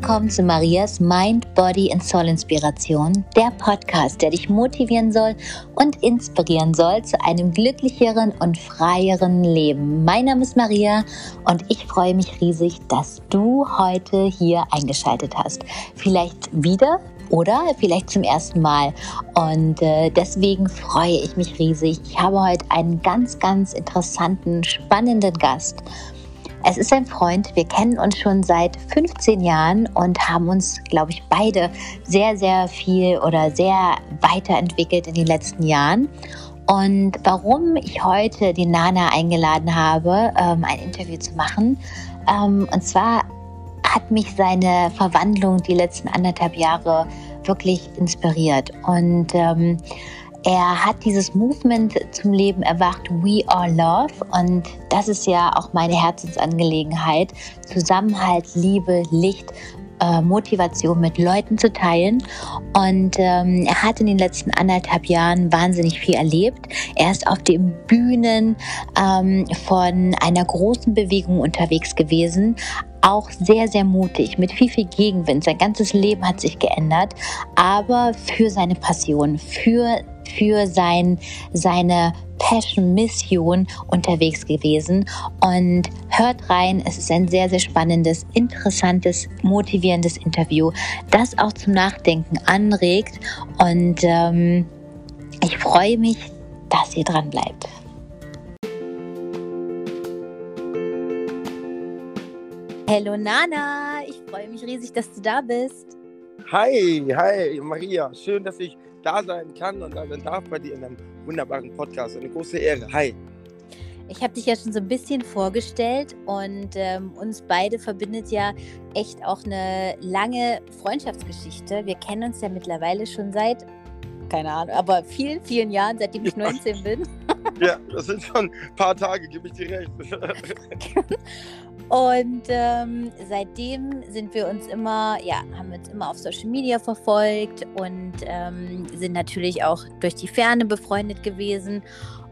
willkommen zu Marias Mind, Body and Soul Inspiration, der Podcast, der dich motivieren soll und inspirieren soll zu einem glücklicheren und freieren Leben. Mein Name ist Maria und ich freue mich riesig, dass du heute hier eingeschaltet hast. Vielleicht wieder oder vielleicht zum ersten Mal. Und äh, deswegen freue ich mich riesig. Ich habe heute einen ganz, ganz interessanten, spannenden Gast. Es ist ein Freund, wir kennen uns schon seit 15 Jahren und haben uns, glaube ich, beide sehr, sehr viel oder sehr weiterentwickelt in den letzten Jahren. Und warum ich heute die Nana eingeladen habe, ähm, ein Interview zu machen, ähm, und zwar hat mich seine Verwandlung die letzten anderthalb Jahre wirklich inspiriert. Und ähm, er hat dieses Movement zum Leben erwacht, We Are Love. Und das ist ja auch meine Herzensangelegenheit. Zusammenhalt, Liebe, Licht, äh, Motivation mit Leuten zu teilen. Und ähm, er hat in den letzten anderthalb Jahren wahnsinnig viel erlebt. Er ist auf den Bühnen ähm, von einer großen Bewegung unterwegs gewesen, auch sehr, sehr mutig, mit viel, viel Gegenwind. Sein ganzes Leben hat sich geändert, aber für seine Passion, für, für sein, seine Passion, Mission unterwegs gewesen. Und hört rein, es ist ein sehr, sehr spannendes, interessantes, motivierendes Interview, das auch zum Nachdenken anregt. Und ähm, ich freue mich, dass ihr dran bleibt. Hallo Nana, ich freue mich riesig, dass du da bist. Hi, hi Maria, schön, dass ich da sein kann und da sein darf bei dir in einem wunderbaren Podcast. Eine große Ehre. Hi. Ich habe dich ja schon so ein bisschen vorgestellt und ähm, uns beide verbindet ja echt auch eine lange Freundschaftsgeschichte. Wir kennen uns ja mittlerweile schon seit, keine Ahnung, aber vielen, vielen Jahren, seitdem ich 19 bin. ja, das sind schon ein paar Tage, gebe ich dir recht. Und ähm, seitdem sind wir uns immer, ja, haben uns immer auf Social Media verfolgt und ähm, sind natürlich auch durch die Ferne befreundet gewesen.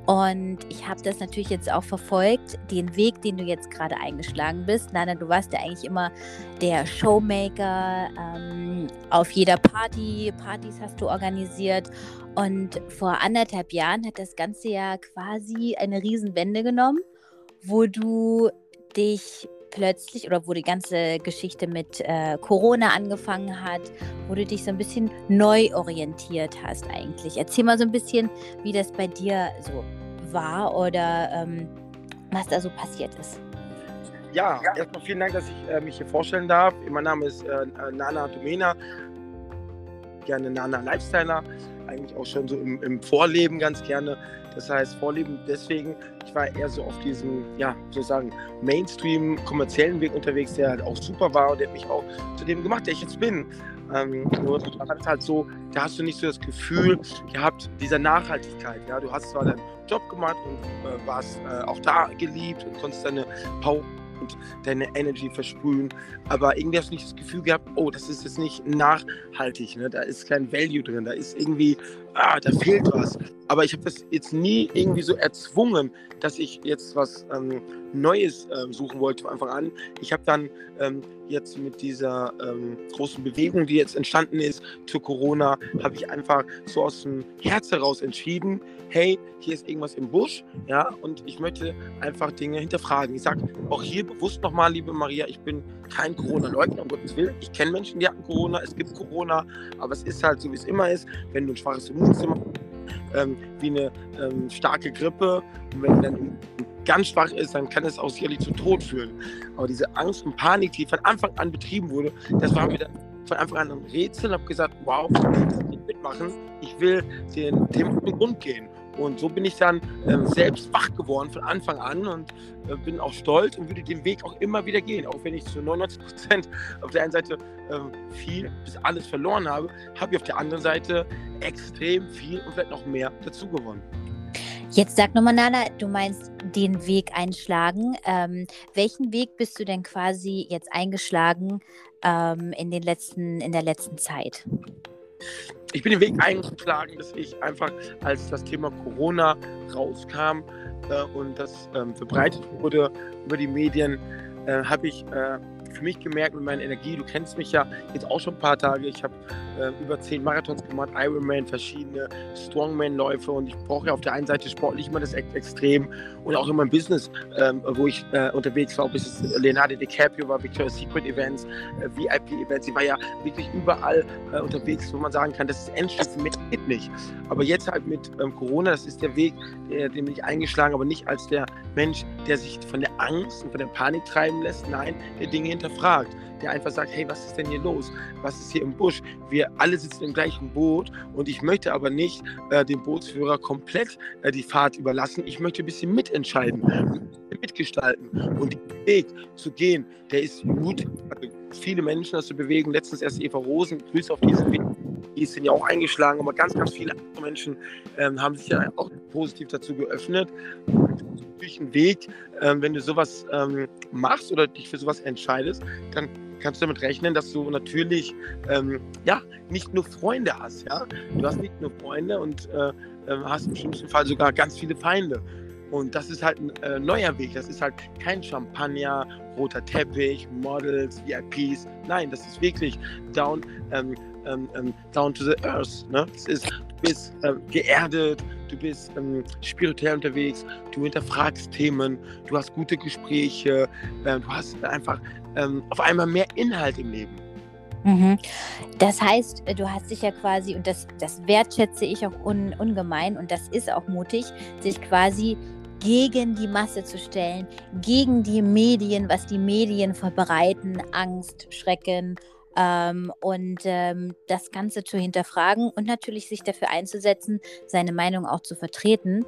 Und ich habe das natürlich jetzt auch verfolgt, den Weg, den du jetzt gerade eingeschlagen bist. Nana, du warst ja eigentlich immer der Showmaker. Ähm, auf jeder Party, Partys hast du organisiert. Und vor anderthalb Jahren hat das Ganze ja quasi eine Riesenwende genommen, wo du dich plötzlich oder wo die ganze Geschichte mit äh, Corona angefangen hat, wo du dich so ein bisschen neu orientiert hast eigentlich. Erzähl mal so ein bisschen, wie das bei dir so war oder ähm, was da so passiert ist. Ja, erstmal vielen Dank, dass ich äh, mich hier vorstellen darf. Mein Name ist äh, Nana Domena, gerne Nana Lifestyler, eigentlich auch schon so im, im Vorleben ganz gerne das heißt, Vorlieben deswegen, ich war eher so auf diesem, ja, sozusagen Mainstream, kommerziellen Weg unterwegs, der halt auch super war und der hat mich auch zu dem gemacht, der ich jetzt bin. Ähm, nur dann ist halt so, da hast du nicht so das Gefühl gehabt dieser Nachhaltigkeit. Ja, du hast zwar deinen Job gemacht und äh, warst äh, auch da geliebt und konntest deine Power und deine Energy versprühen. Aber irgendwie hast du nicht das Gefühl gehabt, oh, das ist jetzt nicht nachhaltig, ne? da ist kein Value drin, da ist irgendwie, ah, da fehlt was. Aber ich habe das jetzt nie irgendwie so erzwungen, dass ich jetzt was ähm, Neues ähm, suchen wollte von Anfang an. Ich habe dann ähm, jetzt mit dieser ähm, großen Bewegung, die jetzt entstanden ist zu Corona, habe ich einfach so aus dem Herz heraus entschieden, hey, hier ist irgendwas im Busch, ja, und ich möchte einfach Dinge hinterfragen. Ich sage auch hier bewusst nochmal, liebe Maria, ich bin kein Corona-Leugner, um Gottes Willen. Ich kenne Menschen, die hatten Corona, es gibt Corona, aber es ist halt so, wie es immer ist, wenn du ein schwaches Immunsystem hast, ähm, wie eine ähm, starke Grippe. Und wenn dann ganz schwach ist, dann kann es auch sicherlich zu Tod führen. Aber diese Angst und Panik, die von Anfang an betrieben wurde, das war mir von Anfang an ein Rätsel. Ich habe gesagt, wow, ich will mitmachen. Ich will den, dem auf den Grund gehen. Und so bin ich dann äh, selbst wach geworden von Anfang an und äh, bin auch stolz und würde den Weg auch immer wieder gehen. Auch wenn ich zu 99 Prozent auf der einen Seite äh, viel bis alles verloren habe, habe ich auf der anderen Seite extrem viel und vielleicht noch mehr dazu gewonnen. Jetzt sag nochmal, Nana, du meinst den Weg einschlagen. Ähm, welchen Weg bist du denn quasi jetzt eingeschlagen ähm, in, den letzten, in der letzten Zeit? Ich bin den Weg eingeschlagen, dass ich einfach, als das Thema Corona rauskam äh, und das ähm, verbreitet wurde über die Medien, äh, habe ich äh, für mich gemerkt mit meiner Energie, du kennst mich ja jetzt auch schon ein paar Tage. Ich habe äh, über zehn Marathons gemacht, Ironman, verschiedene Strongman-Läufe und ich brauche ja auf der einen Seite sportlich immer das Extrem und auch in meinem Business, ähm, wo ich äh, unterwegs war, ob es Leonardo DiCaprio war, Victoria's Secret Events, äh, VIP-Events. Ich war ja wirklich überall äh, unterwegs, wo man sagen kann, das ist Endschlüssel, mehr geht nicht. Aber jetzt halt mit ähm, Corona, das ist der Weg, den bin ich eingeschlagen, aber nicht als der Mensch, der sich von der Angst und von der Panik treiben lässt, nein, der Dinge hinterfragt, der einfach sagt, hey, was ist denn hier los? Was ist hier im Busch? Wir alle sitzen im gleichen Boot und ich möchte aber nicht äh, dem Bootsführer komplett äh, die Fahrt überlassen. Ich möchte ein bisschen mitentscheiden, mitgestalten und den Weg zu gehen, der ist gut. Also viele Menschen das zu bewegen. Letztens erst Eva Rosen, Grüße auf diesen Weg. Die sind ja auch eingeschlagen, aber ganz, ganz viele andere Menschen ähm, haben sich ja auch positiv dazu geöffnet natürlich ein Weg, ähm, wenn du sowas ähm, machst oder dich für sowas entscheidest, dann kannst du damit rechnen, dass du natürlich ähm, ja, nicht nur Freunde hast. Ja? Du hast nicht nur Freunde und äh, ähm, hast im schlimmsten Fall sogar ganz viele Feinde. Und das ist halt ein äh, neuer Weg. Das ist halt kein Champagner, roter Teppich, Models, VIPs. Nein, das ist wirklich down, ähm, ähm, ähm, down to the earth. Ne? Das ist, du bist äh, geerdet, du bist ähm, spirituell unterwegs, du hinterfragst Themen, du hast gute Gespräche, äh, du hast einfach ähm, auf einmal mehr Inhalt im Leben. Mhm. Das heißt, äh, du hast dich ja quasi, und das, das wertschätze ich auch un, ungemein, und das ist auch mutig, sich quasi gegen die Masse zu stellen, gegen die Medien, was die Medien verbreiten, Angst, Schrecken, ähm, und ähm, das Ganze zu hinterfragen und natürlich sich dafür einzusetzen, seine Meinung auch zu vertreten.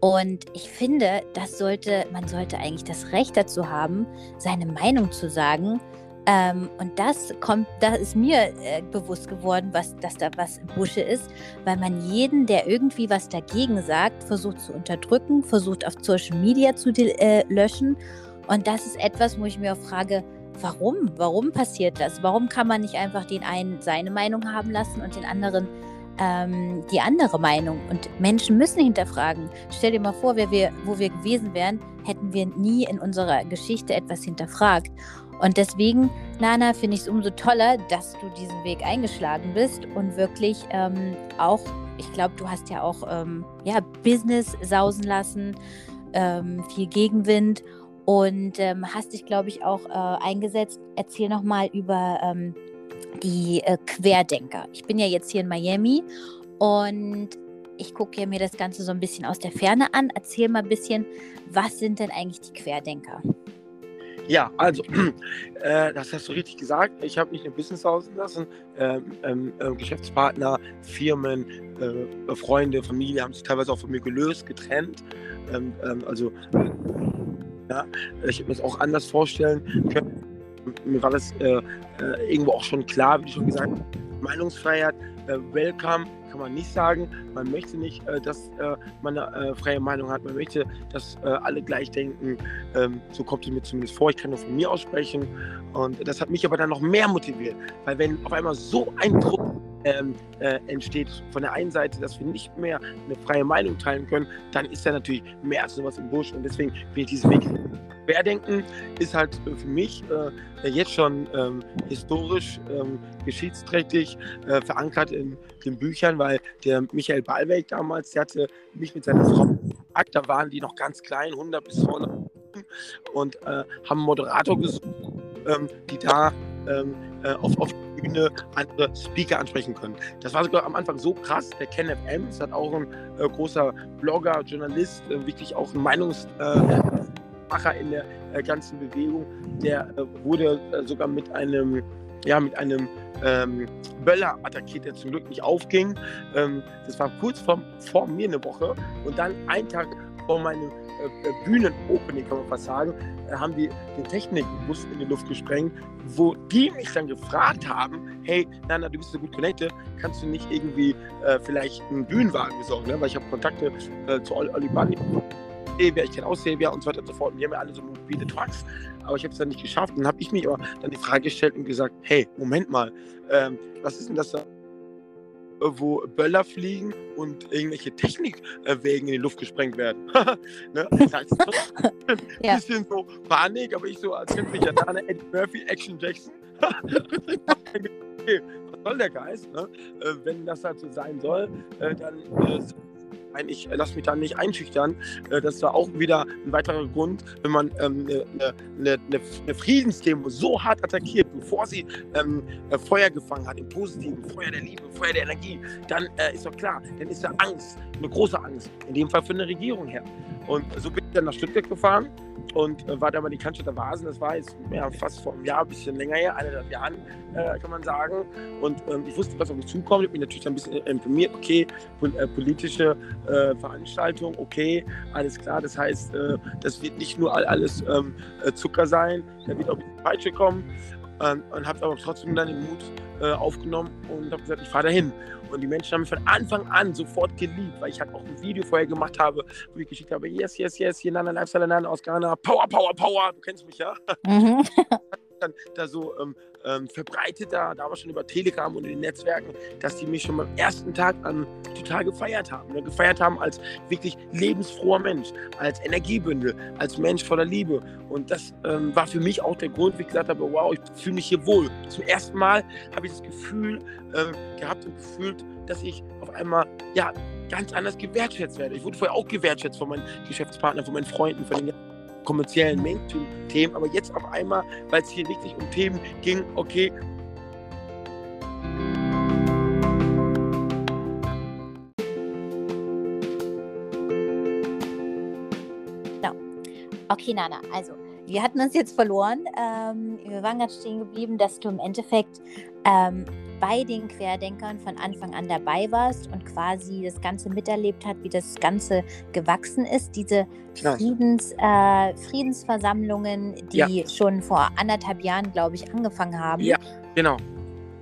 Und ich finde, das sollte, man sollte eigentlich das Recht dazu haben, seine Meinung zu sagen. Ähm, und das kommt, da ist mir äh, bewusst geworden, was, dass da was im Busche ist, weil man jeden, der irgendwie was dagegen sagt, versucht zu unterdrücken, versucht auf Social Media zu äh, löschen. Und das ist etwas, wo ich mir auch frage, warum? Warum passiert das? Warum kann man nicht einfach den einen seine Meinung haben lassen und den anderen ähm, die andere Meinung? Und Menschen müssen hinterfragen. Stell dir mal vor, wer wir, wo wir gewesen wären, hätten wir nie in unserer Geschichte etwas hinterfragt. Und deswegen, Nana, finde ich es umso toller, dass du diesen Weg eingeschlagen bist und wirklich ähm, auch, ich glaube, du hast ja auch ähm, ja, Business sausen lassen, ähm, viel Gegenwind und ähm, hast dich, glaube ich, auch äh, eingesetzt. Erzähl nochmal über ähm, die äh, Querdenker. Ich bin ja jetzt hier in Miami und ich gucke ja mir das Ganze so ein bisschen aus der Ferne an. Erzähl mal ein bisschen, was sind denn eigentlich die Querdenker? Ja, also, äh, das hast du richtig gesagt. Ich habe nicht nur Business außen lassen. Ähm, ähm, äh, Geschäftspartner, Firmen, äh, Freunde, Familie haben sich teilweise auch von mir gelöst, getrennt. Ähm, ähm also ja, ich hätte mir das auch anders vorstellen können. Mir war das äh, äh, irgendwo auch schon klar, wie du schon gesagt hast, Meinungsfreiheit, äh, welcome, kann man nicht sagen. Man möchte nicht, äh, dass äh, man eine äh, freie Meinung hat. Man möchte, dass alle gleich denken. Ähm, so kommt es mir zumindest vor. Ich kann nur von mir aussprechen. Und das hat mich aber dann noch mehr motiviert. Weil wenn auf einmal so ein Druck ähm, äh, entsteht von der einen Seite, dass wir nicht mehr eine freie Meinung teilen können, dann ist da natürlich mehr als nur was im Busch und deswegen bin ich diesen Weg. Querdenken ist halt für mich äh, jetzt schon ähm, historisch, ähm, geschichtsträchtig äh, verankert in den Büchern, weil der Michael Ballweg damals, der hatte mich mit seiner Frau, da waren die noch ganz klein, 100 bis 200 und äh, haben einen Moderator gesucht, ähm, die da ähm, äh, auf, auf Bühne andere Speaker ansprechen können. Das war sogar am Anfang so krass. Der Ken FM ist halt auch ein äh, großer Blogger, Journalist, äh, wirklich auch ein Meinungsmacher in der äh, ganzen Bewegung. Der äh, wurde äh, sogar mit einem, ja, mit einem ähm, Böller attackiert, der zum Glück nicht aufging. Ähm, das war kurz vor, vor mir eine Woche und dann ein Tag vor meinem äh, äh, Bühnenopening, kann man fast sagen, äh, haben die den Technikbus in die Luft gesprengt, wo die mich dann gefragt haben, hey, Nana, du bist so gut connected, kannst du nicht irgendwie äh, vielleicht einen Bühnenwagen besorgen, ne? weil ich habe Kontakte äh, zu Oli Bunny, ich kenne Aussevia und so weiter und so fort. Und die haben ja alle so mobile Trucks, aber ich habe es dann nicht geschafft. Und dann habe ich mich aber dann die Frage gestellt und gesagt, hey, Moment mal, ähm, was ist denn das da? Wo Böller fliegen und irgendwelche Technikwegen in die Luft gesprengt werden. ne? Das ist ein ja. bisschen so Panik, aber ich so als mich ja Eddie Murphy, Action Jackson. okay, was soll der Geist? Ne? Äh, wenn das halt so sein soll, äh, dann äh, ein, ich lasse mich da nicht einschüchtern. Äh, das war auch wieder ein weiterer Grund, wenn man ähm, eine, eine, eine, Friedensdemo so hart attackiert, bevor sie ähm, äh, Feuer gefangen hat, im Positiven, Feuer der Liebe, Feuer der Energie, dann äh, ist doch klar, dann ist da Angst, eine große Angst, in dem Fall für eine Regierung her. Und so bin ich dann nach Stuttgart gefahren und äh, war da mal die Cannstatter Vasen. Das war jetzt ja, fast vor einem Jahr, ein bisschen länger her, eineinhalb Jahren, äh, kann man sagen. Und ähm, ich wusste, was auf mich zukommt. Ich habe mich natürlich ein bisschen informiert. Okay, pol äh, politische äh, Veranstaltung, okay, alles klar. Das heißt, äh, das wird nicht nur alles ähm, äh, Zucker sein, da wird auch die Peitsche kommen. Ähm, und habe aber trotzdem dann den Mut aufgenommen und habe gesagt, ich fahre dahin. Und die Menschen haben mich von Anfang an sofort geliebt, weil ich halt auch ein Video vorher gemacht habe, wo ich geschickt habe, yes, yes, yes, hier Nana Lifestyle Nana aus Ghana, Power, Power, Power, du kennst mich ja. Mhm. dann da so ähm, ähm, verbreitet, da, war schon über Telegram und in den Netzwerken, dass die mich schon am ersten Tag an total gefeiert haben. Ne? Gefeiert haben als wirklich lebensfroher Mensch, als Energiebündel, als Mensch voller Liebe. Und das ähm, war für mich auch der Grund, wie ich gesagt habe, wow, ich fühle mich hier wohl. Zum ersten Mal habe ich das Gefühl ähm, gehabt und gefühlt, dass ich auf einmal, ja, ganz anders gewertschätzt werde. Ich wurde vorher auch gewertschätzt von meinen Geschäftspartnern, von meinen Freunden, von den kommerziellen Mainstream-Themen, aber jetzt auf einmal, weil es hier wirklich um Themen ging, okay, Okay, Nana, also wir hatten uns jetzt verloren. Ähm, wir waren ganz stehen geblieben, dass du im Endeffekt ähm, bei den Querdenkern von Anfang an dabei warst und quasi das Ganze miterlebt hat, wie das Ganze gewachsen ist. Diese Friedens, äh, Friedensversammlungen, die ja. schon vor anderthalb Jahren, glaube ich, angefangen haben. Ja, genau.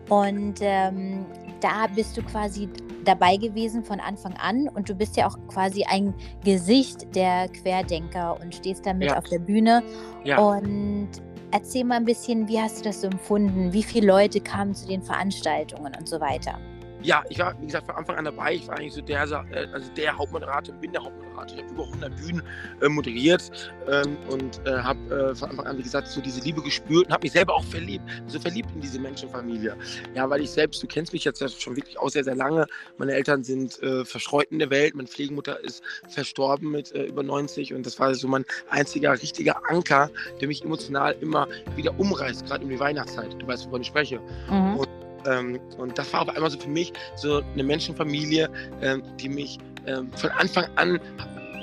Und ähm, da bist du quasi dabei gewesen von Anfang an und du bist ja auch quasi ein Gesicht der Querdenker und stehst damit ja. auf der Bühne. Ja. Und erzähl mal ein bisschen, wie hast du das so empfunden? Wie viele Leute kamen zu den Veranstaltungen und so weiter? Ja, ich war, wie gesagt, von Anfang an dabei. Ich war eigentlich so der, äh, also der Hauptmoderator, bin der Hauptmoderator. Ich habe über 100 Bühnen äh, moderiert ähm, und äh, habe äh, von Anfang an, wie gesagt, so diese Liebe gespürt und habe mich selber auch verliebt, so verliebt in diese Menschenfamilie. Ja, weil ich selbst, du kennst mich jetzt schon wirklich auch sehr, sehr lange. Meine Eltern sind äh, verstreut in der Welt. Meine Pflegemutter ist verstorben mit äh, über 90 und das war so mein einziger richtiger Anker, der mich emotional immer wieder umreißt, gerade um die Weihnachtszeit. Du weißt, wovon ich spreche. Mhm. Und ähm, und das war auf einmal so für mich so eine Menschenfamilie, ähm, die mich ähm, von Anfang an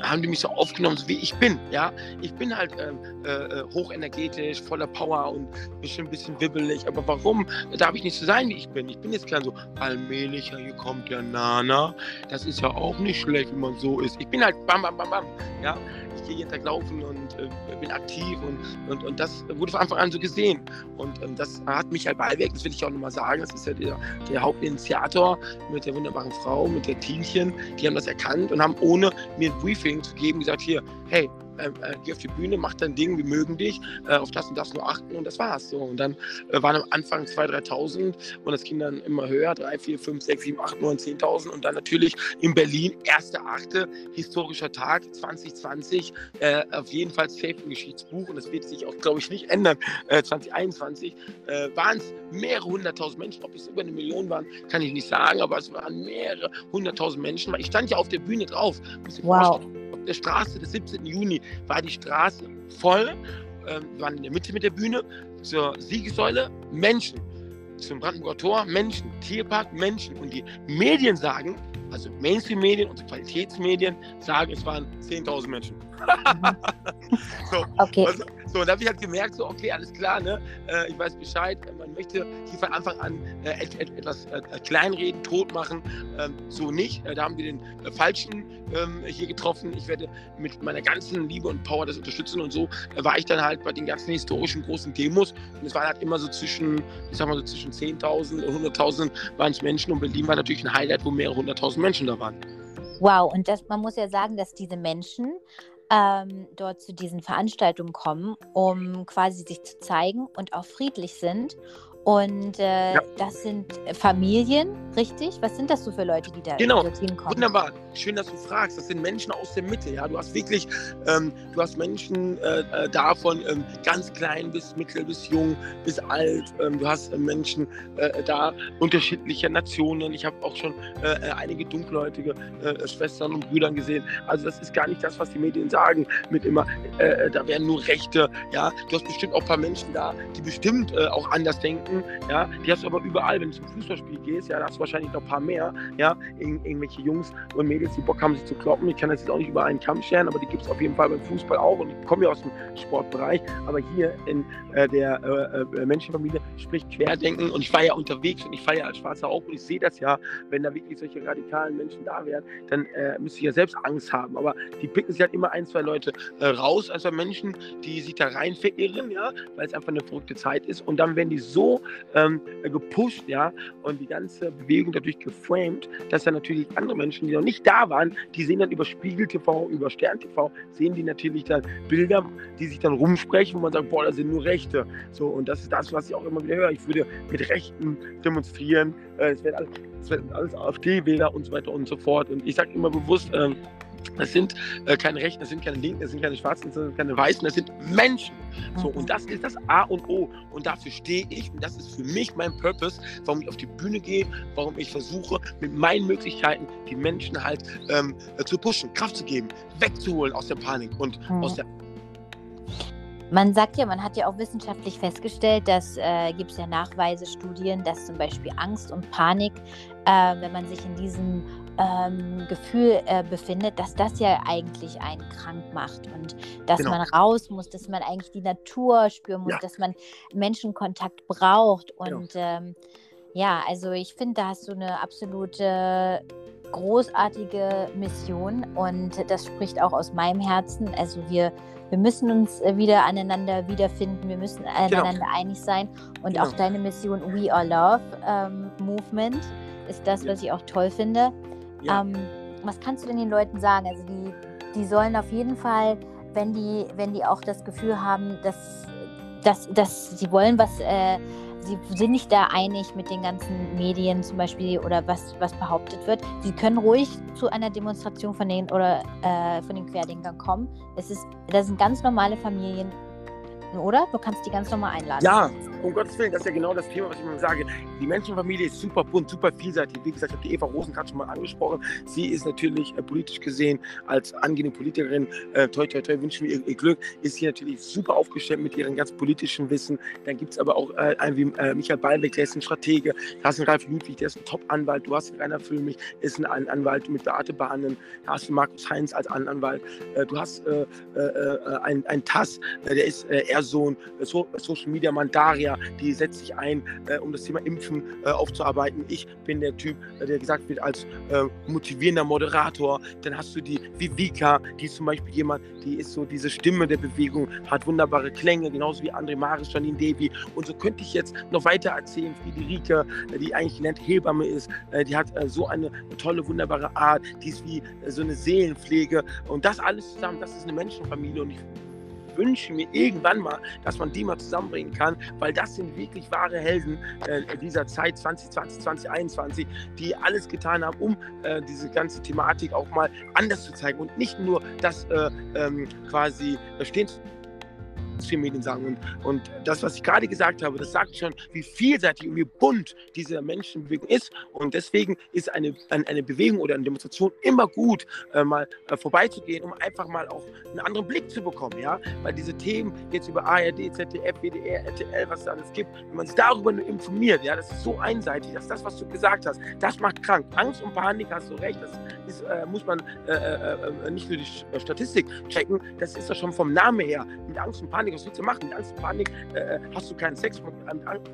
haben die mich so aufgenommen, so wie ich bin. Ja, ich bin halt ähm, äh, äh hochenergetisch, voller Power und bestimmt ein bisschen wibbelig. Aber warum darf ich nicht so sein, wie ich bin? Ich bin jetzt klar so allmählich, ja, hier kommt der Nana. Das ist ja auch nicht schlecht, wenn man so ist. Ich bin halt bam, bam, bam, bam. Ja, ich gehe jeden Tag laufen und äh, bin aktiv und, und, und das wurde von Anfang an so gesehen. Und ähm, das hat mich halt beiweg, das will ich auch nochmal sagen, das ist ja der, der Hauptinitiator mit der wunderbaren Frau, mit der Teamchen, die haben das erkannt und haben ohne mir ein Briefing zu geben gesagt, hier, hey, äh, äh, geh auf die Bühne, mach dein Ding, wir mögen dich, äh, auf das und das nur achten und das war's. So. Und dann äh, waren am Anfang 2.000, 3.000 und das ging dann immer höher, 3, 4, 5, 6, 7, 8, 9, 10.000 und dann natürlich in Berlin, 1.8., historischer Tag 2020, äh, auf jeden Fall safe im Geschichtsbuch und das wird sich auch, glaube ich, nicht ändern, 2021, äh, waren es mehrere hunderttausend Menschen, ob es über eine Million waren, kann ich nicht sagen, aber es waren mehrere hunderttausend Menschen, weil ich stand ja auf der Bühne drauf. Wow der Straße des 17. Juni war die Straße voll. Ähm, wir waren in der Mitte mit der Bühne. Zur Siegessäule Menschen. Zum Brandenburger Tor Menschen. Tierpark Menschen. Und die Medien sagen, also Mainstream-Medien und Qualitätsmedien sagen, es waren 10.000 Menschen. so, okay. Also, so, und da habe ich halt gemerkt, so, okay, alles klar, ne? Äh, ich weiß Bescheid, man möchte hier von Anfang an äh, et, et, etwas äh, kleinreden, tot machen, ähm, so nicht. Äh, da haben wir den äh, Falschen ähm, hier getroffen. Ich werde mit meiner ganzen Liebe und Power das unterstützen und so äh, war ich dann halt bei den ganzen historischen großen Demos und es waren halt immer so zwischen, ich sag mal so zwischen 10.000 und 100.000 waren es Menschen und Berlin war natürlich ein Highlight, wo mehrere hunderttausend Menschen da waren. Wow, und das, man muss ja sagen, dass diese Menschen ähm, dort zu diesen Veranstaltungen kommen, um quasi sich zu zeigen und auch friedlich sind Und äh, ja. das sind Familien, richtig? Was sind das so für Leute, die da genau. dorthin kommen? Wunderbar. Schön, dass du fragst. Das sind Menschen aus der Mitte. Ja, du hast wirklich, ähm, du hast Menschen äh, äh davon ähm, ganz klein bis mittel bis jung bis alt. Ähm, du hast äh, Menschen äh, da unterschiedlicher Nationen. Ich habe auch schon äh, einige dunkelhäutige Schwestern und Brüder gesehen. Also das ist gar nicht das, was die Medien sagen. Mit immer, da werden nur Rechte. Ja, du hast bestimmt auch ein paar Menschen da, die bestimmt auch anders denken Leuten, ja, die hast du aber überall, wenn du zum Fußballspiel gehst, ja, da hast du wahrscheinlich noch ein paar mehr, ja, Ir irgendwelche Jungs und Mädels, die Bock haben, sich zu kloppen. Ich kann das jetzt auch nicht über einen Kamm scheren, aber die gibt es auf jeden Fall beim Fußball auch und ich komme ja aus dem Sportbereich, aber hier in äh, der äh, äh, Menschenfamilie spricht Querdenken und ich war ja unterwegs und ich fahre ja als Schwarzer auch und ich sehe das ja, wenn da wirklich solche radikalen Menschen da wären, dann äh, müsste ich ja selbst Angst haben, aber die picken sich halt immer ein, zwei Leute äh, raus, also Menschen, die sich da rein verirren, ja, weil es einfach eine verrückte Zeit ist. Und dann werden die so ähm, gepusht, ja, und die ganze Bewegung dadurch geframed, dass dann natürlich andere Menschen, die noch nicht da waren, die sehen dann über Spiegel TV, über Stern TV, sehen die natürlich dann Bilder, die sich dann rumsprechen, wo man sagt, boah, da sind nur Rechte. So, und das ist das, was ich auch immer wieder höre. Ich würde mit Rechten demonstrieren, äh, es werden alles, alles AfD-Wähler und so weiter und so fort. Und ich sage immer bewusst, ähm, das sind äh, keine Rechten, das sind keine Linken, das sind keine Schwarzen, das sind keine Weißen, das sind Menschen. So, und das ist das A und O. Und dafür stehe ich und das ist für mich mein Purpose, warum ich auf die Bühne gehe, warum ich versuche, mit meinen Möglichkeiten die Menschen halt ähm, äh, zu pushen, Kraft zu geben, wegzuholen aus der Panik und mhm. aus der man sagt ja, man hat ja auch wissenschaftlich festgestellt, dass äh, gibt es ja Nachweise, Studien, dass zum Beispiel Angst und Panik, äh, wenn man sich in diesem ähm, Gefühl äh, befindet, dass das ja eigentlich einen krank macht und dass genau. man raus muss, dass man eigentlich die Natur spüren muss, ja. dass man Menschenkontakt braucht genau. und genau. ähm, ja, also ich finde, da hast du eine absolute großartige Mission und das spricht auch aus meinem Herzen. Also wir, wir müssen uns äh, wieder aneinander wiederfinden, wir müssen genau. aneinander genau. einig sein und genau. auch deine Mission We Are Love ähm, Movement ist das, was ich auch toll finde. Ja. Ähm, was kannst du denn den Leuten sagen? Also die, die sollen auf jeden Fall, wenn die, wenn die auch das Gefühl haben, dass, dass, dass sie wollen was, äh, sie sind nicht da einig mit den ganzen Medien zum Beispiel oder was, was behauptet wird. Sie können ruhig zu einer Demonstration von den oder äh, von den Querdenkern kommen. Es ist, das sind ganz normale Familien, oder? Du kannst die ganz normal einladen. Ja, um Gottes Willen, das ist ja genau das Thema, was ich immer sage. Die Menschenfamilie ist super bunt, super vielseitig. Wie gesagt, ich habe die Eva Rosenkranz schon mal angesprochen. Sie ist natürlich äh, politisch gesehen als angehende Politikerin, äh, toi, toi, toi, wünschen wir ihr, ihr, Glück, ist sie natürlich super aufgestellt mit ihrem ganz politischen Wissen. Dann gibt es aber auch äh, einen wie äh, Michael Ballbeck, der ist ein Stratege. Du hast einen Ralf Ludwig, der ist ein Top-Anwalt. Du hast Rainer Füllmich, ist ein, ein Anwalt mit Beate Bahnen. Du hast einen Markus Heinz als Anwalt. Äh, du hast äh, einen, einen Tass, der ist eher Person, äh, Social Media Mandaria, die setzt sich ein, äh, um das Thema Impfen äh, aufzuarbeiten. Ich bin der Typ, der gesagt wird als motivierender Moderator. Dann hast du die Vivika, die ist zum Beispiel jemand, die ist so diese Stimme der Bewegung, hat wunderbare Klänge, genauso wie André Maris, Janine Devi. Und so könnte ich jetzt noch weiter erzählen. Friederike, die eigentlich genannt Hebamme ist, die hat so eine tolle, wunderbare Art, die ist wie so eine Seelenpflege. Und das alles zusammen, das ist eine Menschenfamilie. Und ich wünsche mir irgendwann mal, dass man die mal zusammenbringen kann, weil das sind wirklich wahre Helden äh, dieser Zeit 2020, 2021, die alles getan haben, um äh, diese ganze Thematik auch mal anders zu zeigen und nicht nur das äh, ähm, quasi stehen zu Mainstream-Medien sagen. Und, und das, was ich gerade gesagt habe, das sagt schon, wie vielseitig und wie bunt diese Menschenbewegung ist. Und deswegen ist eine, eine Bewegung oder eine Demonstration immer gut, äh, mal äh, vorbeizugehen, um einfach mal auch einen anderen Blick zu bekommen. Ja? Weil diese Themen jetzt über ARD, ZDF, WDR, RTL, was es alles gibt, wenn man sich darüber nur informiert, ja, das ist so einseitig, dass das, was du gesagt hast, das macht krank. Angst und Panik, hast du recht, das ist, äh, muss man äh, äh, äh, nicht nur die Statistik checken, das ist ja schon vom Namen her. Mit Angst und Panik Panik, was willst du machen? Mit Angst und Panik äh, hast du keinen Sex, mit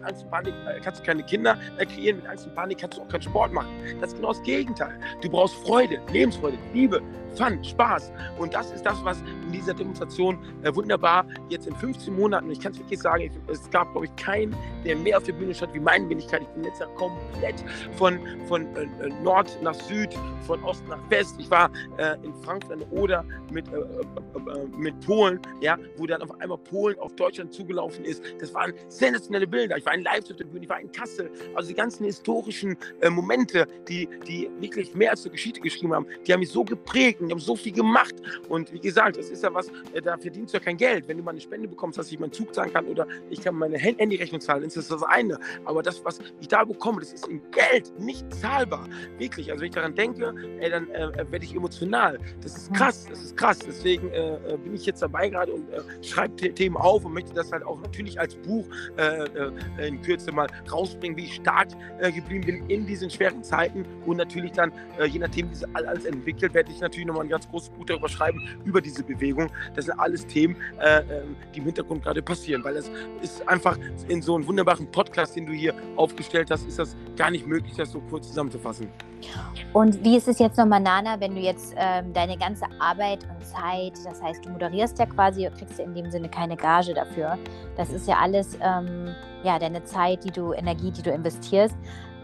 Angst und Panik äh, kannst du keine Kinder äh, kreieren, mit Angst und Panik kannst du auch keinen Sport machen. Das ist genau das Gegenteil. Du brauchst Freude, Lebensfreude, Liebe, Fun, Spaß. Und das ist das, was in dieser Demonstration äh, wunderbar jetzt in 15 Monaten, ich kann es wirklich sagen, es gab, glaube ich, keinen, der mehr auf der Bühne stand wie meine Wenigkeit. Ich bin jetzt ja komplett von, von äh, äh, Nord nach Süd, von Ost nach West. Ich war äh, in Frankfurt an der Oder mit, äh, äh, mit Polen, ja, wo dann auf einmal Polen auf Deutschland zugelaufen ist. Das waren sensationelle Bilder. Ich war in Leipzig auf der Bühne, ich war in Kassel. Also die ganzen historischen Momente, die, die wirklich mehr als eine Geschichte geschrieben haben, die haben mich so geprägt und die haben so viel gemacht. Und wie gesagt, das ist ja was, da verdienst du ja kein Geld. Wenn du mal eine Spende bekommst, dass ich meinen Zug zahlen kann oder ich kann meine Handyrechnung zahlen, ist das das eine. Aber das, was ich da bekomme, das ist in Geld nicht zahlbar. Wirklich. Also wenn ich daran denke, ey, dann äh, werde ich emotional. Das ist krass, das ist krass. Deswegen äh, äh bin ich jetzt dabei gerade und äh, schreibe Themen auf und möchte das halt auch natürlich als Buch äh, äh, in Kürze mal rausbringen, wie ich stark geblieben bin in diesen schweren Zeiten und natürlich dann, je nachdem, wie sich alles entwickelt, werde ich natürlich nochmal ein ganz großes Buch darüber schreiben, über diese Bewegung. Das sind alles Themen, ähm, die im Hintergrund gerade passieren, weil das ist einfach in so einem wunderbaren Podcast, den du hier aufgestellt hast, ist das gar nicht möglich, das so kurz zusammenzufassen. Und wie ist es jetzt nochmal, Nana, wenn du jetzt ähm, deine ganze Arbeit und Zeit, das heißt, du moderierst ja quasi, kriegst ja in dem Sinne keine Gage dafür. Das ist ja alles, ähm, ja, deine Zeit, die du, Energie, die du investierst.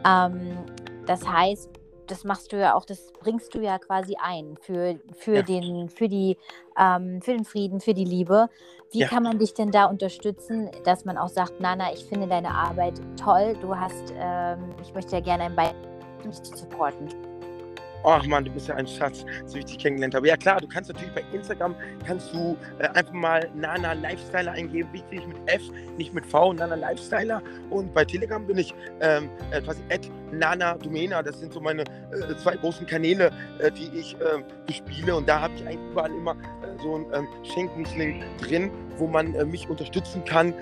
Ähm, das heißt, das machst du ja auch, das bringst du ja quasi ein für, für, ja. den, für, die, ähm, für den Frieden, für die Liebe. Wie ja. kann man dich denn da unterstützen, dass man auch sagt, Nana, ich finde deine Arbeit toll, du hast, ähm, ich möchte ja gerne ein Beitrag supporten. Ach man, du bist ja ein Schatz, so wie ich dich kennengelernt habe. Ja klar, du kannst natürlich bei Instagram, kannst du äh, einfach mal Nana Lifestyler eingeben, wichtig mit F, nicht mit V, Nana Lifestyler. Und bei Telegram bin ich ähm, äh, quasi at Nana Domena. Das sind so meine äh, zwei großen Kanäle, äh, die ich ähm, bespiele. Und da habe ich eigentlich überall immer äh, so einen ähm, Schenkungslink drin, wo man äh, mich unterstützen kann,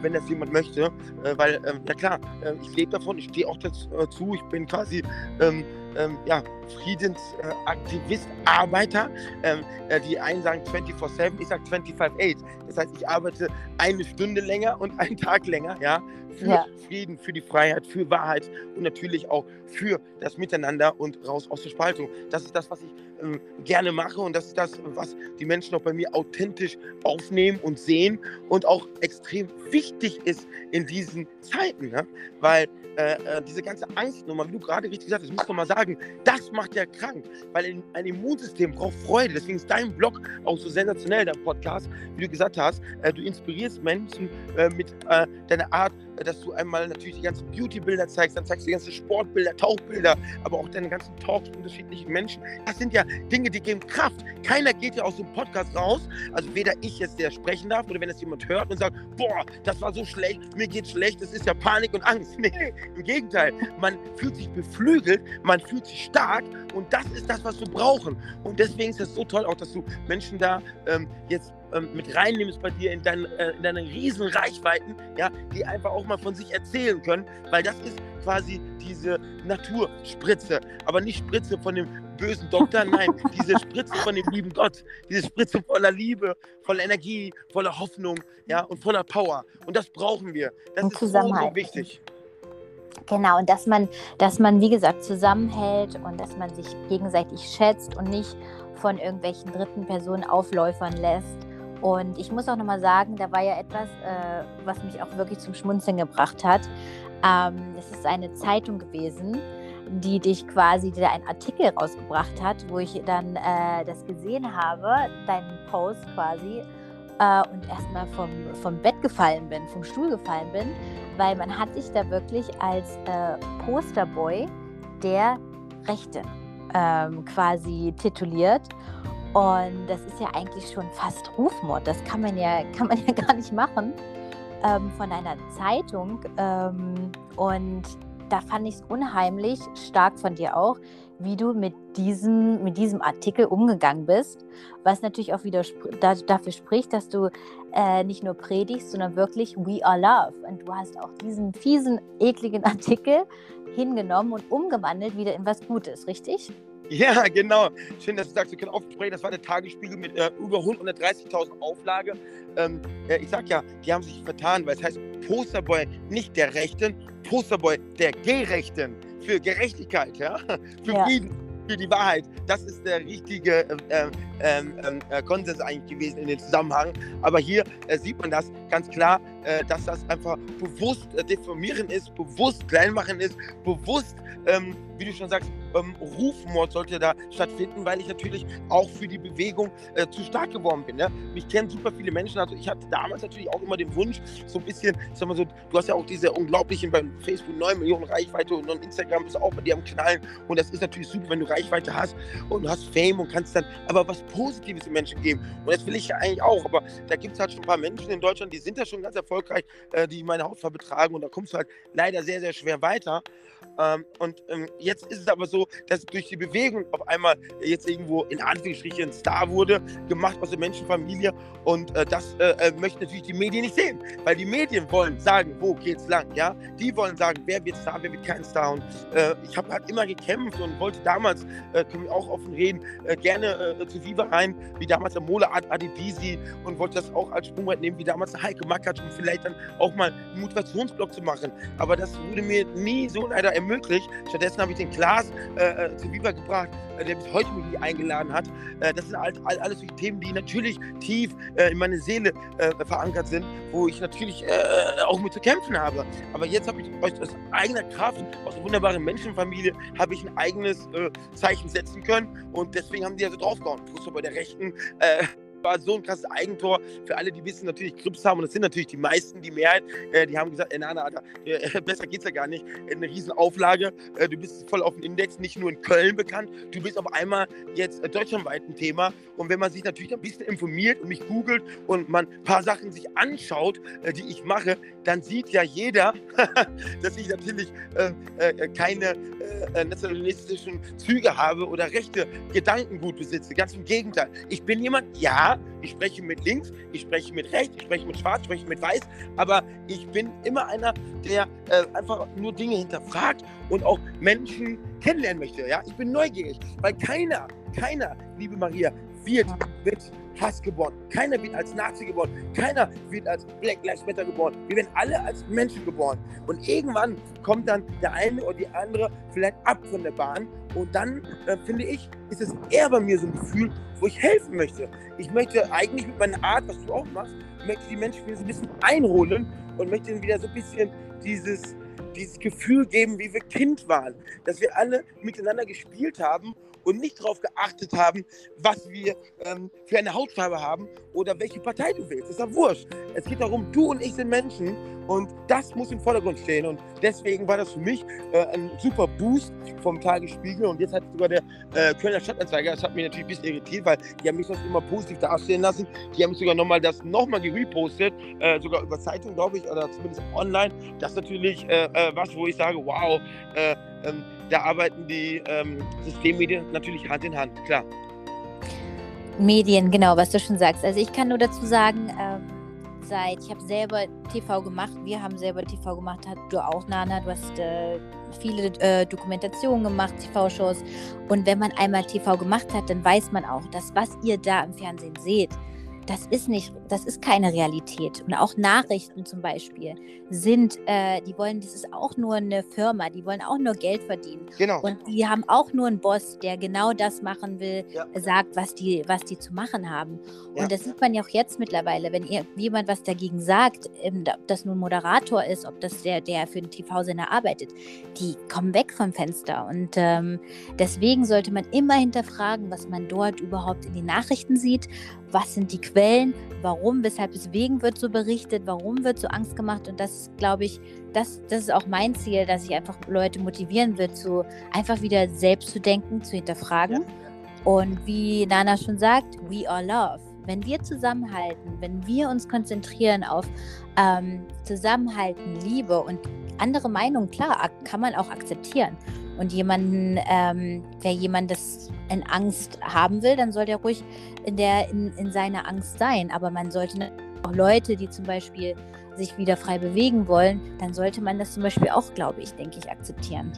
wenn das jemand möchte. weil, ähm, ja klar, ich lebe davon, ich stehe auch dazu. Ich bin quasi ähm, ähm, ja, Friedensaktivist, äh, Arbeiter. Ähm, äh, die einen sagen 24-7, ich sage 25-8. Das heißt, ich arbeite eine Stunde länger und einen Tag länger, ja, für ja. Frieden, für die Freiheit, für Wahrheit und natürlich auch für das Miteinander und raus aus der Spaltung. Das ist das, was ich ähm, gerne mache und das ist das, was die Menschen auch bei mir authentisch aufnehmen und sehen und auch extrem wichtig ist in diesen Zeiten, ne? weil äh, äh, diese ganze Angstnummer, wie du gerade richtig gesagt hast, ich muss noch mal sagen, das macht ja krank, weil ein, Immunsystem braucht Freude. Deswegen ist dein Blog auch so sensationell, dein Podcast, wie du gesagt hast. Äh, du inspirierst Menschen äh, mit äh, deiner Art, dass du einmal natürlich die ganzen Beauty-Bilder zeigst, dann zeigst du die ganzen Sportbilder, Tauchbilder, aber auch deine ganzen Talks mit unterschiedlichen Menschen. Das sind ja Dinge, die geben Kraft. Keiner geht ja aus dem Podcast raus, also weder ich jetzt, der sprechen darf, oder wenn es jemand hört und sagt, boah, das war so schlecht, mir geht's schlecht, das ist ja Panik und Angst. Nee, im Gegenteil, man fühlt sich beflügelt, man fühlt sich stark und das ist das, was wir brauchen. Und deswegen ist es so toll auch, dass du Menschen da ähm, jetzt ähm, mit reinnimmst bei dir in, dein, äh, in deine riesen Reichweiten, ja, die einfach auch mal von sich erzählen können, weil das ist quasi diese Naturspritze, aber nicht Spritze von dem bösen Doktor, nein, diese Spritze von dem lieben Gott, diese Spritze voller Liebe, voller Energie, voller Hoffnung, ja, und voller Power. Und das brauchen wir. Das und ist so, so wichtig. Genau, und dass man, dass man, wie gesagt, zusammenhält und dass man sich gegenseitig schätzt und nicht von irgendwelchen dritten Personen aufläufern lässt. Und ich muss auch nochmal sagen, da war ja etwas, äh, was mich auch wirklich zum Schmunzeln gebracht hat. Ähm, es ist eine Zeitung gewesen, die dich quasi, die da einen Artikel rausgebracht hat, wo ich dann äh, das gesehen habe, deinen Post quasi, äh, und erstmal vom, vom Bett gefallen bin, vom Stuhl gefallen bin, weil man hat sich da wirklich als äh, Posterboy der Rechte ähm, quasi tituliert. Und das ist ja eigentlich schon fast Rufmord. Das kann man ja, kann man ja gar nicht machen ähm, von einer Zeitung. Ähm, und da fand ich es unheimlich stark von dir auch, wie du mit diesem, mit diesem Artikel umgegangen bist, was natürlich auch wieder da, dafür spricht, dass du äh, nicht nur predigst, sondern wirklich We are Love. Und du hast auch diesen fiesen, ekligen Artikel hingenommen und umgewandelt wieder in was Gutes, richtig? Ja, genau. Schön, dass du sagst, wir können aufsprechen. Das war der Tagesspiegel mit äh, über 130.000 Auflage. Ähm, äh, ich sag ja, die haben sich vertan, weil es heißt Posterboy nicht der Rechten, Posterboy der Gerechten für Gerechtigkeit, ja, für ja. Frieden. für die Wahrheit. Das ist der richtige äh, ähm, ähm, äh, Konsens eigentlich gewesen in dem Zusammenhang. Aber hier äh, sieht man das ganz klar, äh, dass das einfach bewusst äh, deformieren ist, bewusst klein machen ist, bewusst, ähm, wie du schon sagst, ähm, Rufmord sollte da stattfinden, weil ich natürlich auch für die Bewegung äh, zu stark geworden bin. Ne? Mich kennen super viele Menschen. Also ich hatte damals natürlich auch immer den Wunsch, so ein bisschen, sag mal so, du hast ja auch diese unglaublichen bei Facebook 9 Millionen Reichweite und on Instagram bist du auch bei dir am Knallen. Und das ist natürlich super, wenn du Reichweite hast und du hast Fame und kannst dann aber was Positives den Menschen geben. Und das will ich ja eigentlich auch. Aber da gibt es halt schon ein paar Menschen in Deutschland, die sind ja schon ganz erfolgreich, äh, die meine Hautfarbe betragen. Und da kommst du halt leider sehr, sehr schwer weiter. Ähm, und ähm, jetzt ist es aber so, dass durch die Bewegung auf einmal jetzt irgendwo in Anführungsstrichen ein Star wurde, gemacht aus der Menschenfamilie. Und äh, das äh, äh, möchten natürlich die Medien nicht sehen, weil die Medien wollen sagen, wo geht's lang, ja? Die wollen sagen, wer wird Star, wer wird kein Star. Und äh, ich habe halt immer gekämpft und wollte damals, äh, können wir auch offen reden, gerne zu Viva rein, wie damals der Mole Adebisi und wollte das auch als Sprungbrett nehmen, wie damals der Heike Mackert, um vielleicht dann auch mal einen Motivationsblock zu machen. Aber das wurde mir nie so leider ermöglicht möglich. Stattdessen habe ich den Klaas äh, äh zu Viva gebracht, äh, der bis heute mich eingeladen hat. Äh, das sind alles solche Themen, die natürlich tief äh, in meine Seele äh, verankert sind, wo ich natürlich auch mit zu kämpfen habe. Aber jetzt habe ich aus eigener Kraft, aus einer wunderbaren Menschenfamilie, habe ich ein eigenes Zeichen setzen können und deswegen haben die also draufgehauen. Plus bei der rechten war so ein krasses Eigentor. Für alle, die wissen, natürlich Grips haben, und das sind natürlich die meisten, die Mehrheit, äh, die haben gesagt, ey, Nana, Alter, äh, besser geht's ja gar nicht. Eine Riesenauflage, äh, du bist voll auf dem Index, nicht nur in Köln bekannt, du bist auf einmal jetzt äh, deutschlandweit ein Thema. Und wenn man sich natürlich ein bisschen informiert und mich googelt und man ein paar Sachen sich anschaut, äh, die ich mache, dann sieht ja jeder, dass ich natürlich äh, äh, keine äh, nationalistischen Züge habe oder rechte Gedankengut besitze. Ganz im Gegenteil. Ich bin jemand, ja, ich spreche mit links, ich spreche mit rechts, ich spreche mit schwarz, ich spreche mit weiß, aber ich bin immer einer, der äh, einfach nur Dinge hinterfragt und auch Menschen kennenlernen möchte. Ja? Ich bin neugierig, weil keiner, keiner, liebe Maria, wird mit Hass geboren. Keiner wird als Nazi geboren. Keiner wird als Black Lives Matter geboren. Wir werden alle als Menschen geboren. Und irgendwann kommt dann der eine oder die andere vielleicht ab von der Bahn. Und dann, äh, finde ich, ist es eher bei mir so ein Gefühl, wo ich helfen möchte. Ich möchte eigentlich mit meiner Art, was du auch machst, möchte die Menschen wieder so ein bisschen einholen und möchte ihnen wieder so ein bisschen dieses, dieses Gefühl geben, wie wir Kind waren. Dass wir alle miteinander gespielt haben und nicht darauf geachtet haben, was wir ähm, für eine Hautfarbe haben oder welche Partei du. Das ist ja wurscht. Es geht darum, du und ich sind Menschen und das muss im Vordergrund stehen. Und deswegen war das für mich äh, ein super Boost vom Tagesspiegel. Und jetzt hat sogar der äh, Kölner Stadtanzeiger, das hat mich natürlich ein bisschen irritiert, weil die haben mich sonst immer positiv dastehen lassen. Die haben sogar nochmal das nochmal gerepostet, äh, sogar über Zeitung, glaube ich, oder zumindest online. Das ist natürlich äh, äh, was, wo ich sage, wow, äh, ähm, da arbeiten die ähm, Systemmedien natürlich Hand in Hand, klar. Medien, genau, was du schon sagst. Also ich kann nur dazu sagen, ähm, seit, ich habe selber TV gemacht, wir haben selber TV gemacht, hat du auch, Nana, du hast äh, viele äh, Dokumentationen gemacht, TV-Shows. Und wenn man einmal TV gemacht hat, dann weiß man auch, dass was ihr da im Fernsehen seht, das ist nicht, das ist keine Realität. Und auch Nachrichten zum Beispiel sind, äh, die wollen, das ist auch nur eine Firma, die wollen auch nur Geld verdienen. Genau. Und die haben auch nur einen Boss, der genau das machen will, ja. sagt, was die, was die zu machen haben. Ja. Und das sieht man ja auch jetzt mittlerweile, wenn jemand was dagegen sagt, ob das nun Moderator ist, ob das der, der für den TV-Sender arbeitet, die kommen weg vom Fenster. Und ähm, deswegen sollte man immer hinterfragen, was man dort überhaupt in den Nachrichten sieht was sind die Quellen, warum, weshalb, weswegen wird so berichtet, warum wird so Angst gemacht. Und das glaube ich, das, das ist auch mein Ziel, dass ich einfach Leute motivieren will, zu einfach wieder selbst zu denken, zu hinterfragen. Und wie Nana schon sagt, we are love. Wenn wir zusammenhalten, wenn wir uns konzentrieren auf ähm, Zusammenhalten, Liebe und andere Meinungen, klar, kann man auch akzeptieren. Und jemanden, ähm, wer jemand das in Angst haben will, dann soll der ruhig in, der, in, in seiner Angst sein. Aber man sollte auch Leute, die zum Beispiel sich wieder frei bewegen wollen, dann sollte man das zum Beispiel auch, glaube ich, denke ich, akzeptieren.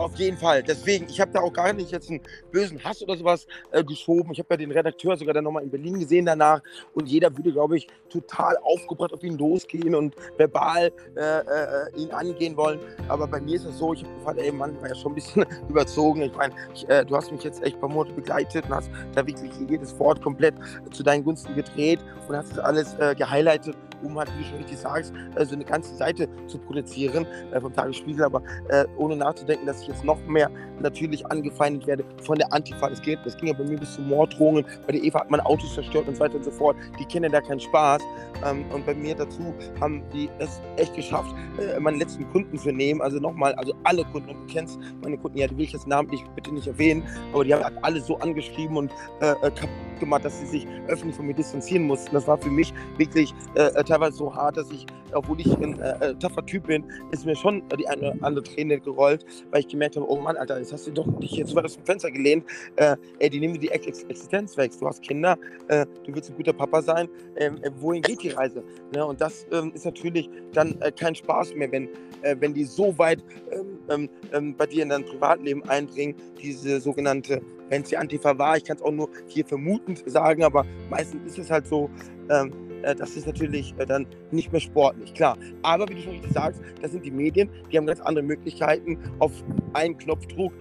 Auf jeden Fall. Deswegen, ich habe da auch gar nicht jetzt einen bösen Hass oder sowas äh, geschoben. Ich habe ja den Redakteur sogar dann nochmal in Berlin gesehen danach und jeder würde, glaube ich, total aufgebracht auf ihn losgehen und verbal äh, äh, ihn angehen wollen. Aber bei mir ist es so, ich habe gefragt, ey Mann, war ja schon ein bisschen überzogen. Ich meine, äh, du hast mich jetzt echt ein paar Monate begleitet und hast da wirklich jedes Wort komplett zu deinen Gunsten gedreht und hast alles äh, gehighlightet um halt, wie du schon richtig sagst, äh, so eine ganze Seite zu produzieren äh, vom Tagesspiegel, aber äh, ohne nachzudenken, dass ich jetzt noch mehr natürlich angefeindet werde von der Antifa. Das, geht, das ging ja bei mir bis zu Morddrohungen. Bei der Eva hat man Autos zerstört und so weiter und so fort. Die kennen da keinen Spaß. Ähm, und bei mir dazu haben die es echt geschafft, meinen letzten Kunden zu nehmen. Also nochmal, also alle Kunden. Und du kennst meine Kunden, ja, die will ich jetzt namentlich bitte nicht erwähnen, aber die haben halt alle so angeschrieben und äh, kaputt gemacht, dass sie sich öffentlich von mir distanzieren mussten. Das war für mich wirklich äh, teilweise so hart, dass ich, obwohl ich ein äh, taffer Typ bin, ist mir schon die eine oder andere Träne gerollt, weil ich gemerkt habe, oh Mann, Alter, jetzt hast du doch dich jetzt weit aus dem Fenster gelehnt. Äh, ey, die nehmen dir die Ex Ex Existenz weg. Du hast Kinder, äh, du willst ein guter Papa sein. Ähm, äh, wohin geht die Reise? Ne? Und das ähm, ist natürlich dann äh, kein Spaß mehr, wenn, äh, wenn die so weit ähm, ähm, ähm, bei dir in dein Privatleben eindringen, diese sogenannte wenn es die Antifa war. Ich kann es auch nur hier vermutend sagen, aber meistens ist es halt so, ähm, äh, das ist natürlich äh, dann nicht mehr sportlich, klar. Aber wie du schon richtig sagst, das sind die Medien, die haben ganz andere Möglichkeiten, auf einen Knopfdruck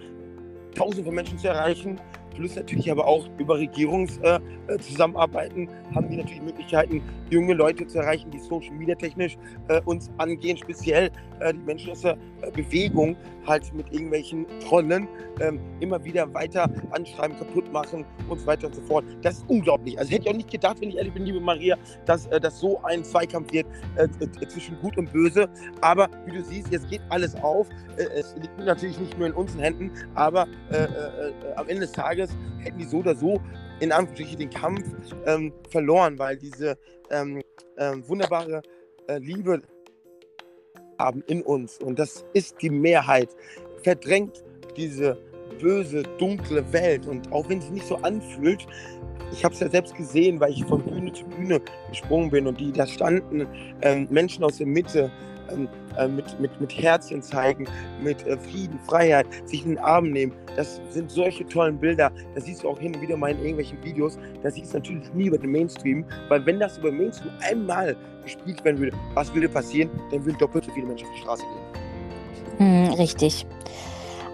tausende von Menschen zu erreichen plus natürlich aber auch über Regierungszusammenarbeiten äh, haben die natürlich Möglichkeiten, junge Leute zu erreichen, die Social Media technisch äh, uns angehen, speziell äh, die Menschen aus der äh, Bewegung halt mit irgendwelchen Trollen ähm, immer wieder weiter anschreiben, kaputt machen und so weiter und so fort. Das ist unglaublich. Also hätte ich auch nicht gedacht, wenn ich ehrlich bin, liebe Maria, dass äh, das so ein Zweikampf wird äh, zwischen Gut und Böse. Aber wie du siehst, jetzt geht alles auf. es liegt natürlich nicht nur in unseren Händen, aber am Ende des Tages Tages hätten die so oder so in Anführungsstrichen den Kampf ähm, verloren, weil diese ähm, ähm, wunderbare äh, Liebe haben in uns. Und das ist die Mehrheit, verdrängt diese böse, dunkle Welt. Und auch wenn sie nicht so anfühlt, ich habe es ja selbst gesehen, weil ich von Bühne zu Bühne gesprungen bin und die da standen, ähm, Menschen aus der Mitte, äh, mit, mit, mit Herzchen zeigen, mit äh, Frieden, Freiheit, sich in den Arm nehmen. Das sind solche tollen Bilder. Das siehst du auch hin und wieder mal in irgendwelchen Videos. Das siehst du natürlich nie über den Mainstream, weil wenn das über Mainstream einmal gespielt werden würde, was würde passieren? Dann würden doppelt so viele Menschen auf die Straße gehen. Hm, richtig.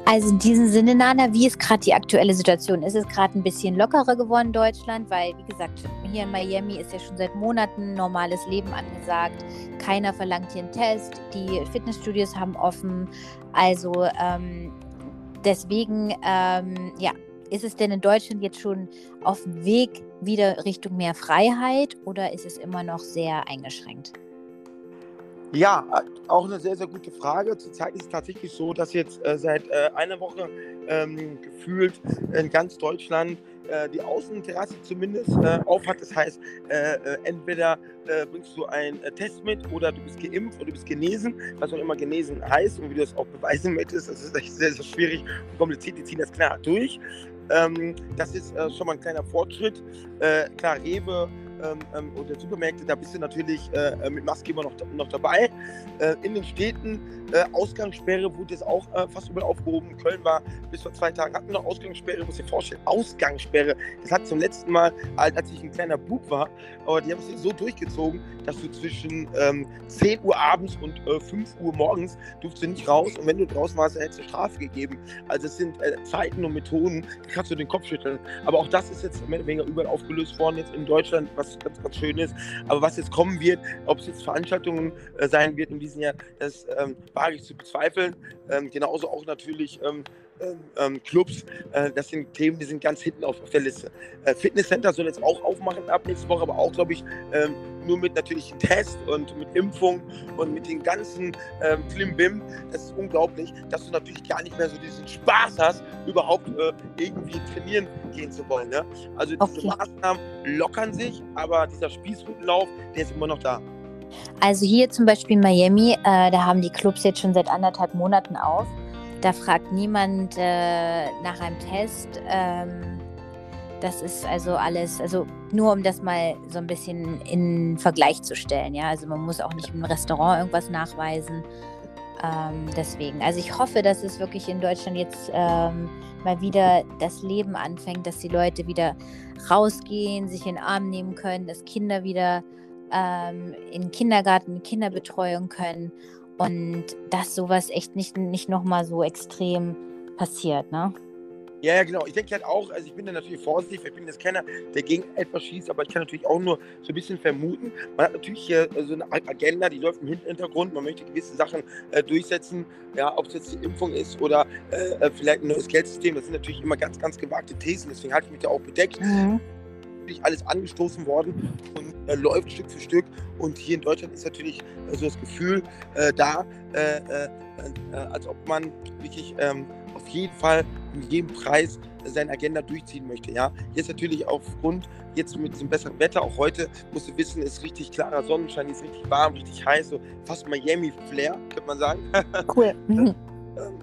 Also in diesem Sinne, Nana, wie ist gerade die aktuelle Situation? Ist es gerade ein bisschen lockerer geworden in Deutschland? Weil, wie gesagt, hier in Miami ist ja schon seit Monaten normales Leben angesagt. Keiner verlangt hier einen Test. Die Fitnessstudios haben offen. Also ähm, deswegen, ähm, ja, ist es denn in Deutschland jetzt schon auf dem Weg wieder Richtung mehr Freiheit oder ist es immer noch sehr eingeschränkt? Ja, auch eine sehr, sehr gute Frage. Zurzeit ist es tatsächlich so, dass jetzt äh, seit äh, einer Woche ähm, gefühlt in ganz Deutschland äh, die Außenterrasse zumindest äh, auf hat. Das heißt, äh, äh, entweder bringst du einen Test mit oder du bist geimpft oder du bist genesen, was auch immer genesen heißt und wie du das auch beweisen möchtest. Das ist echt sehr, sehr schwierig und kompliziert. Die ziehen das klar durch. Ähm, das ist schon mal ein kleiner Fortschritt. klar, Rewe ähm, ähm, oder Supermärkte, da bist du natürlich äh, äh, mit Maske immer noch, noch dabei. Äh, in den Städten, äh, Ausgangssperre wurde jetzt auch äh, fast überall aufgehoben. Köln war bis vor zwei Tagen, hatten wir noch Ausgangssperre, muss dir vorstellen, Ausgangssperre. Das hat zum letzten Mal, als ich ein kleiner Bub war, aber die haben es so durchgezogen, dass du zwischen ähm, 10 Uhr abends und äh, 5 Uhr morgens durfst du nicht raus und wenn du draußen warst, hättest du Strafe gegeben. Also es sind äh, Zeiten und Methoden, die kannst du den Kopf schütteln. Aber auch das ist jetzt mehr oder weniger überall aufgelöst worden jetzt in Deutschland, was was ganz, ganz schön ist. Aber was jetzt kommen wird, ob es jetzt Veranstaltungen äh, sein wird in diesem Jahr, das ähm, wage ich zu bezweifeln. Ähm, genauso auch natürlich ähm, Clubs, äh, das sind Themen, die sind ganz hinten auf, auf der Liste. Äh, Fitnesscenter soll jetzt auch aufmachen ab nächste Woche, aber auch, glaube ich, ähm, nur mit natürlich Test und mit Impfung und mit den ganzen ähm, Klimbim. Das ist unglaublich, dass du natürlich gar nicht mehr so diesen Spaß hast, überhaupt äh, irgendwie trainieren gehen zu wollen. Ne? Also diese okay. Maßnahmen lockern sich, aber dieser Spießrutenlauf, der ist immer noch da. Also hier zum Beispiel in Miami, äh, da haben die Clubs jetzt schon seit anderthalb Monaten auf. Da fragt niemand äh, nach einem Test. Ähm, das ist also alles, also nur um das mal so ein bisschen in Vergleich zu stellen. Ja, also man muss auch nicht im Restaurant irgendwas nachweisen. Ähm, deswegen, also ich hoffe, dass es wirklich in Deutschland jetzt ähm, mal wieder das Leben anfängt, dass die Leute wieder rausgehen, sich in den Arm nehmen können, dass Kinder wieder ähm, in den Kindergarten, Kinderbetreuung können und dass sowas echt nicht, nicht nochmal so extrem passiert, ne? Ja, ja, genau. Ich denke halt auch, also ich bin da natürlich vorsichtig, ich bin jetzt keiner, der gegen etwas schießt, aber ich kann natürlich auch nur so ein bisschen vermuten. Man hat natürlich hier so eine Agenda, die läuft im Hintergrund. Man möchte gewisse Sachen äh, durchsetzen, ja, ob es jetzt die Impfung ist oder äh, vielleicht ein neues Geldsystem. Das sind natürlich immer ganz, ganz gewagte Thesen, deswegen halte ich mich da auch bedeckt. Mhm alles angestoßen worden und äh, läuft Stück für Stück. Und hier in Deutschland ist natürlich äh, so das Gefühl äh, da, äh, äh, äh, als ob man wirklich ähm, auf jeden Fall um jeden Preis seine Agenda durchziehen möchte. Ja, jetzt natürlich aufgrund jetzt mit diesem besseren Wetter, auch heute musst du wissen, ist richtig klarer Sonnenschein, ist richtig warm, richtig heiß, so fast Miami Flair, könnte man sagen. Cool. Mhm.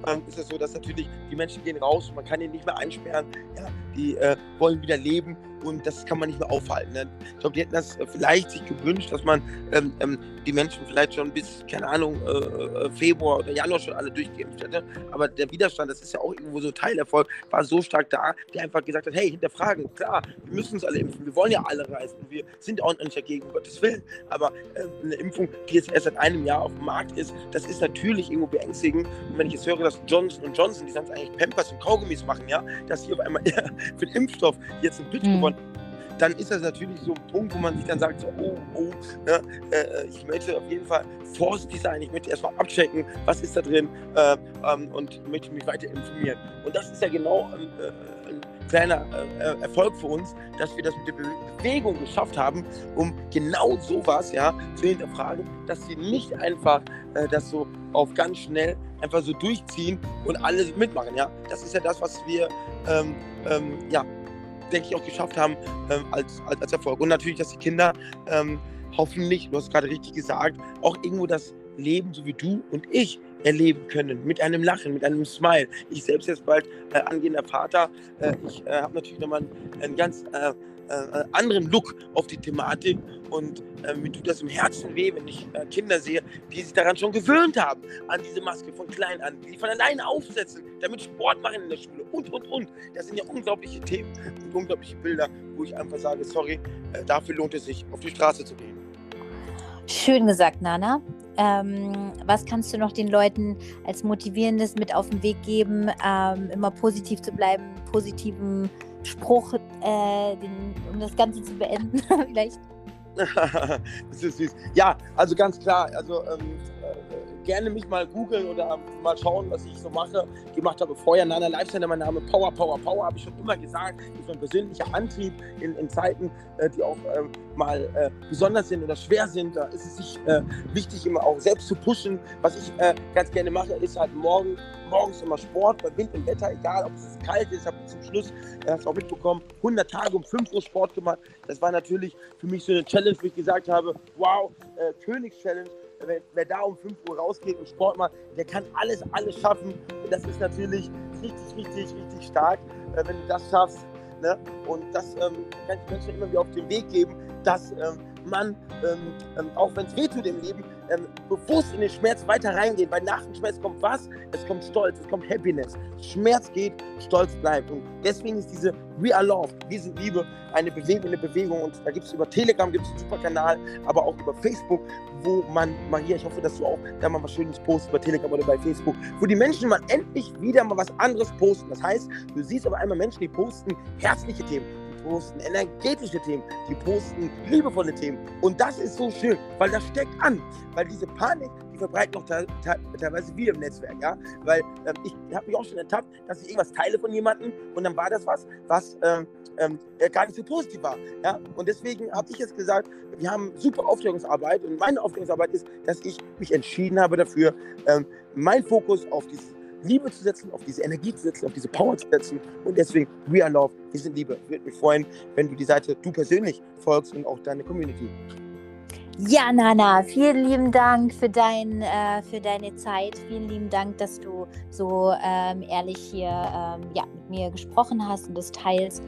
Ähm, ist es so, dass natürlich die Menschen gehen raus, man kann ihn nicht mehr einsperren, ja, die äh, wollen wieder leben und das kann man nicht mehr aufhalten. Ne? Ich glaube, die hätten das äh, vielleicht sich gewünscht, dass man ähm, ähm, die Menschen vielleicht schon bis, keine Ahnung, äh, äh, Februar oder Januar schon alle durchgeimpft hätte. Aber der Widerstand, das ist ja auch irgendwo so Teilerfolg, war so stark da, der einfach gesagt hat, hey, hinterfragen, klar, wir müssen uns alle impfen, wir wollen ja alle reisen, wir sind auch nicht dagegen, um Gottes Willen. Aber äh, eine Impfung, die jetzt erst seit einem Jahr auf dem Markt ist, das ist natürlich irgendwo beängstigend. Und wenn ich jetzt höre, dass Johnson Johnson, die sonst eigentlich Pampers und Kaugummis machen, ja, dass hier auf einmal für den Impfstoff jetzt ein Pitch mhm. gewonnen dann ist das natürlich so ein Punkt, wo man sich dann sagt, so, oh, oh, ne, äh, ich möchte auf jeden Fall vorsichtig sein, ich möchte erstmal abchecken, was ist da drin äh, ähm, und möchte mich weiter informieren. Und das ist ja genau äh, ein kleiner äh, Erfolg für uns, dass wir das mit der Bewegung geschafft haben, um genau sowas ja, zu hinterfragen, dass sie nicht einfach äh, das so auf ganz schnell einfach so durchziehen und alle mitmachen. Ja? Das ist ja das, was wir ähm, ähm, ja, denke ich, auch geschafft haben ähm, als, als, als, Erfolg. Und natürlich, dass die Kinder ähm, hoffentlich, du hast gerade richtig gesagt, auch irgendwo das Leben, so wie du und ich, erleben können. Mit einem Lachen, mit einem Smile. Ich selbst jetzt bald äh, angehender Vater. Äh, ich äh, habe natürlich nochmal einen, einen ganz äh, äh, anderen Look auf die Thematik und äh, mir tut das im Herzen weh, wenn ich äh, Kinder sehe, die sich daran schon gewöhnt haben, an diese Maske von klein an, die von alleine aufsetzen, damit Sport machen in der Schule und, und, und. Das sind ja unglaubliche Themen und unglaubliche Bilder, wo ich einfach sage, sorry, äh, dafür lohnt es sich, auf die Straße zu gehen. Schön gesagt, Nana. Ähm, was kannst du noch den Leuten als Motivierendes mit auf den Weg geben, ähm, immer positiv zu bleiben, positiven Spruch, äh, den, um das Ganze zu beenden, vielleicht? das ist süß. Ja, also ganz klar, also ähm, äh, gerne mich mal googeln oder mal schauen, was ich so mache. Gemacht habe vorher Nana Lifestyle, mein Name Power, Power, Power, habe ich schon immer gesagt, ist mein persönlicher Antrieb in, in Zeiten, äh, die auch ähm, mal äh, besonders sind oder schwer sind. Da ist es sich äh, wichtig, immer auch selbst zu pushen. Was ich äh, ganz gerne mache, ist halt morgen morgens immer Sport, bei Wind und Wetter, egal ob es kalt ist, habe ich zum Schluss, äh, hast du auch mitbekommen, 100 Tage um 5 Uhr Sport gemacht. Das war natürlich für mich so eine Challenge, wo ich gesagt habe, wow, äh, Königschallenge, wer, wer, da um 5 Uhr rausgeht und Sport macht, der kann alles, alles schaffen. Das ist natürlich richtig, richtig, richtig stark, äh, wenn du das schaffst. Ne? Und das ähm, kann ich Menschen immer wieder auf den Weg geben, dass ähm, man, ähm, ähm auch wenn es wehtut im Leben, ähm, bewusst in den Schmerz weiter reingehen, weil nach dem Schmerz kommt was? Es kommt Stolz, es kommt Happiness. Schmerz geht, Stolz bleibt. Und deswegen ist diese We Are Love, wir sind Liebe, eine Bewegung, eine Bewegung. Und da gibt es über Telegram, gibt es einen super Kanal, aber auch über Facebook, wo man, Maria, ich hoffe, dass du auch da mal was Schönes postest bei Telegram oder bei Facebook, wo die Menschen mal endlich wieder mal was anderes posten. Das heißt, du siehst aber einmal Menschen, die posten herzliche Themen posten energetische Themen, die posten liebevolle Themen. Und das ist so schön, weil das steckt an. Weil diese Panik, die verbreitet noch teilweise wieder im Netzwerk, ja. Weil ähm, ich habe mich auch schon ertappt, dass ich irgendwas teile von jemandem und dann war das was, was ähm, ähm, äh, gar nicht so positiv war. Ja? Und deswegen habe ich jetzt gesagt, wir haben super Aufklärungsarbeit und meine Aufklärungsarbeit ist, dass ich mich entschieden habe dafür, ähm, meinen Fokus auf dieses Liebe zu setzen, auf diese Energie zu setzen, auf diese Power zu setzen. Und deswegen, We Are Love, wir sind Liebe. Würde mich freuen, wenn du die Seite du persönlich folgst und auch deine Community. Ja, Nana, vielen lieben Dank für, dein, äh, für deine Zeit. Vielen lieben Dank, dass du so ähm, ehrlich hier ähm, ja, mit mir gesprochen hast und das teilst.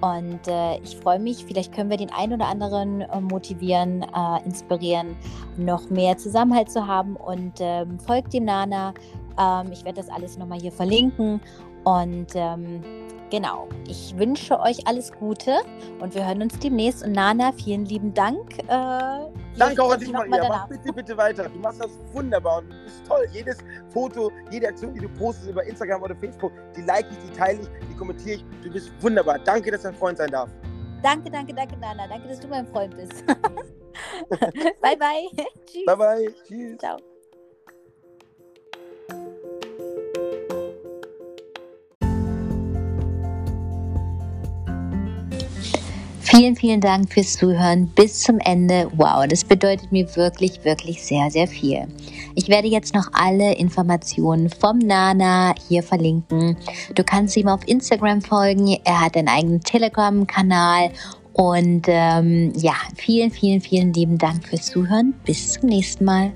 Und äh, ich freue mich, vielleicht können wir den einen oder anderen äh, motivieren, äh, inspirieren, noch mehr Zusammenhalt zu haben. Und ähm, folgt dem Nana. Ähm, ich werde das alles nochmal hier verlinken. Und ähm, genau, ich wünsche euch alles Gute und wir hören uns demnächst. Und Nana, vielen lieben Dank. Äh, Danke auch an dich, Maria. Mach bitte, bitte weiter. Du machst das wunderbar und du bist toll. Jedes Foto, jede Aktion, die du postest über Instagram oder Facebook, die like ich, die teile ich, die kommentiere ich. Du bist wunderbar. Danke, dass du ein Freund sein darf. Danke, danke, danke, Nana. Danke, dass du mein Freund bist. bye, bye. Tschüss. Bye, bye. Tschüss. Ciao. Vielen, vielen Dank fürs Zuhören bis zum Ende. Wow, das bedeutet mir wirklich, wirklich sehr, sehr viel. Ich werde jetzt noch alle Informationen vom Nana hier verlinken. Du kannst ihm auf Instagram folgen. Er hat einen eigenen Telegram-Kanal. Und ähm, ja, vielen, vielen, vielen lieben Dank fürs Zuhören. Bis zum nächsten Mal.